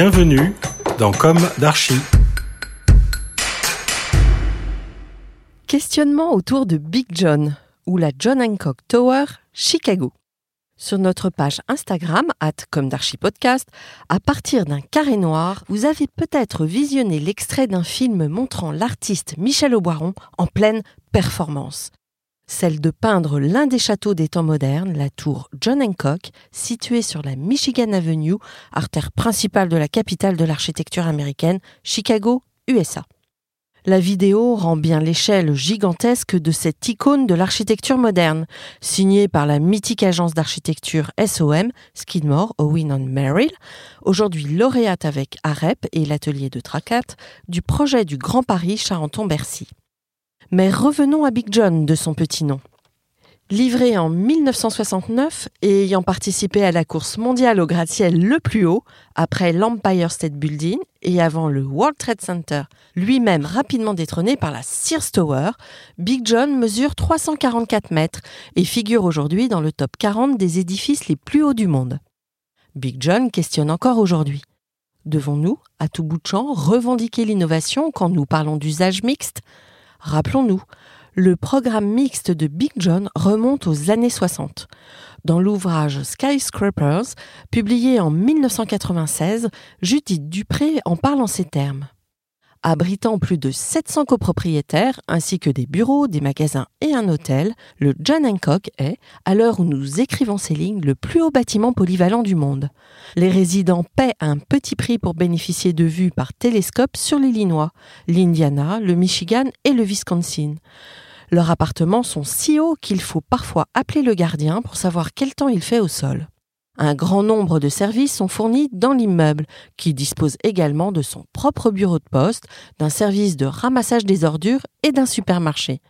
Bienvenue dans Comme d'Archi. Questionnement autour de Big John ou la John Hancock Tower, Chicago. Sur notre page Instagram, at comme Podcast, à partir d'un carré noir, vous avez peut-être visionné l'extrait d'un film montrant l'artiste Michel Auboiron en pleine performance. Celle de peindre l'un des châteaux des temps modernes, la tour John Hancock, située sur la Michigan Avenue, artère principale de la capitale de l'architecture américaine, Chicago, USA. La vidéo rend bien l'échelle gigantesque de cette icône de l'architecture moderne, signée par la mythique agence d'architecture SOM, Skidmore, Owen and Merrill, aujourd'hui lauréate avec AREP et l'atelier de Tracat, du projet du Grand Paris Charenton-Bercy. Mais revenons à Big John de son petit nom. Livré en 1969 et ayant participé à la course mondiale au gratte-ciel le plus haut, après l'Empire State Building et avant le World Trade Center, lui-même rapidement détrôné par la Sears Tower, Big John mesure 344 mètres et figure aujourd'hui dans le top 40 des édifices les plus hauts du monde. Big John questionne encore aujourd'hui. Devons-nous, à tout bout de champ, revendiquer l'innovation quand nous parlons d'usage mixte? Rappelons-nous, le programme mixte de Big John remonte aux années 60. Dans l'ouvrage Skyscrapers, publié en 1996, Judith Dupré en parle en ces termes. Abritant plus de 700 copropriétaires, ainsi que des bureaux, des magasins et un hôtel, le John Hancock est, à l'heure où nous écrivons ces lignes, le plus haut bâtiment polyvalent du monde. Les résidents paient un petit prix pour bénéficier de vues par télescope sur l'Illinois, l'Indiana, le Michigan et le Wisconsin. Leurs appartements sont si hauts qu'il faut parfois appeler le gardien pour savoir quel temps il fait au sol. Un grand nombre de services sont fournis dans l'immeuble, qui dispose également de son propre bureau de poste, d'un service de ramassage des ordures et d'un supermarché.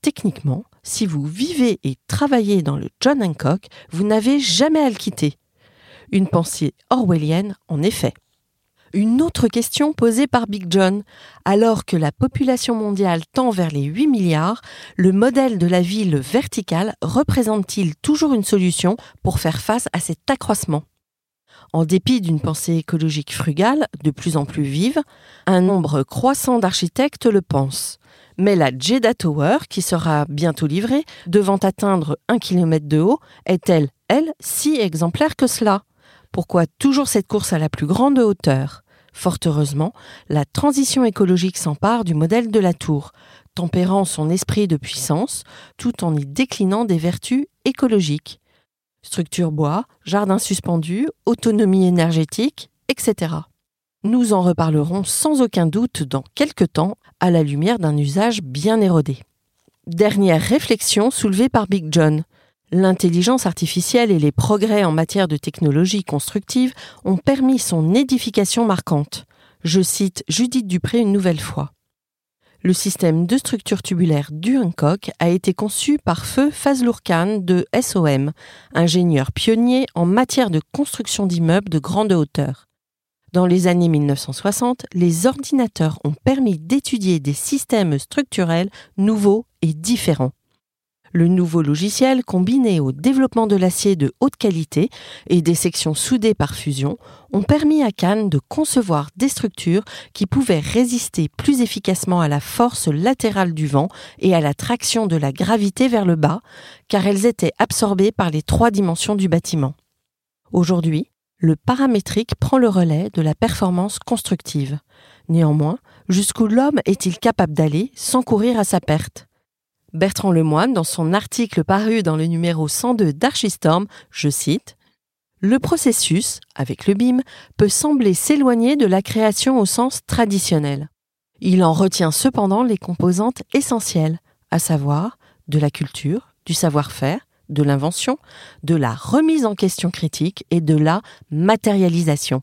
Techniquement, si vous vivez et travaillez dans le John Hancock, vous n'avez jamais à le quitter. Une pensée orwellienne, en effet. Une autre question posée par Big John. Alors que la population mondiale tend vers les 8 milliards, le modèle de la ville verticale représente-t-il toujours une solution pour faire face à cet accroissement? En dépit d'une pensée écologique frugale, de plus en plus vive, un nombre croissant d'architectes le pensent. Mais la Jeddah Tower, qui sera bientôt livrée, devant atteindre un kilomètre de haut, est-elle, elle, si exemplaire que cela? Pourquoi toujours cette course à la plus grande hauteur? Fort heureusement, la transition écologique s'empare du modèle de la tour. tempérant son esprit de puissance tout en y déclinant des vertus écologiques. Structure bois, jardin suspendu, autonomie énergétique, etc. Nous en reparlerons sans aucun doute dans quelques temps à la lumière d'un usage bien érodé. Dernière réflexion soulevée par Big John. L'intelligence artificielle et les progrès en matière de technologie constructive ont permis son édification marquante. Je cite Judith Dupré une nouvelle fois. Le système de structure tubulaire du Hancock a été conçu par Feu Fazlour Khan de SOM, ingénieur pionnier en matière de construction d'immeubles de grande hauteur. Dans les années 1960, les ordinateurs ont permis d'étudier des systèmes structurels nouveaux et différents. Le nouveau logiciel, combiné au développement de l'acier de haute qualité et des sections soudées par fusion, ont permis à Cannes de concevoir des structures qui pouvaient résister plus efficacement à la force latérale du vent et à la traction de la gravité vers le bas, car elles étaient absorbées par les trois dimensions du bâtiment. Aujourd'hui, le paramétrique prend le relais de la performance constructive. Néanmoins, jusqu'où l'homme est-il capable d'aller sans courir à sa perte? Bertrand Lemoine, dans son article paru dans le numéro 102 d'Archistorm, je cite Le processus, avec le BIM, peut sembler s'éloigner de la création au sens traditionnel. Il en retient cependant les composantes essentielles, à savoir de la culture, du savoir-faire, de l'invention, de la remise en question critique et de la matérialisation.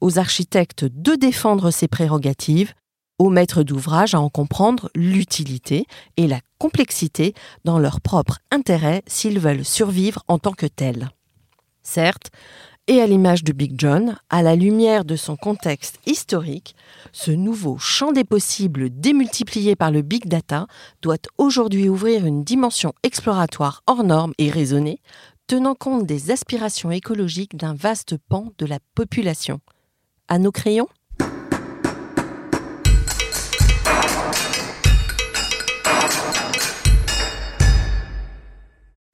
Aux architectes de défendre ces prérogatives, aux maîtres d'ouvrage à en comprendre l'utilité et la complexité dans leur propre intérêt s'ils veulent survivre en tant que tels. Certes, et à l'image de Big John, à la lumière de son contexte historique, ce nouveau champ des possibles démultiplié par le big data doit aujourd'hui ouvrir une dimension exploratoire hors norme et raisonnée, tenant compte des aspirations écologiques d'un vaste pan de la population. À nos crayons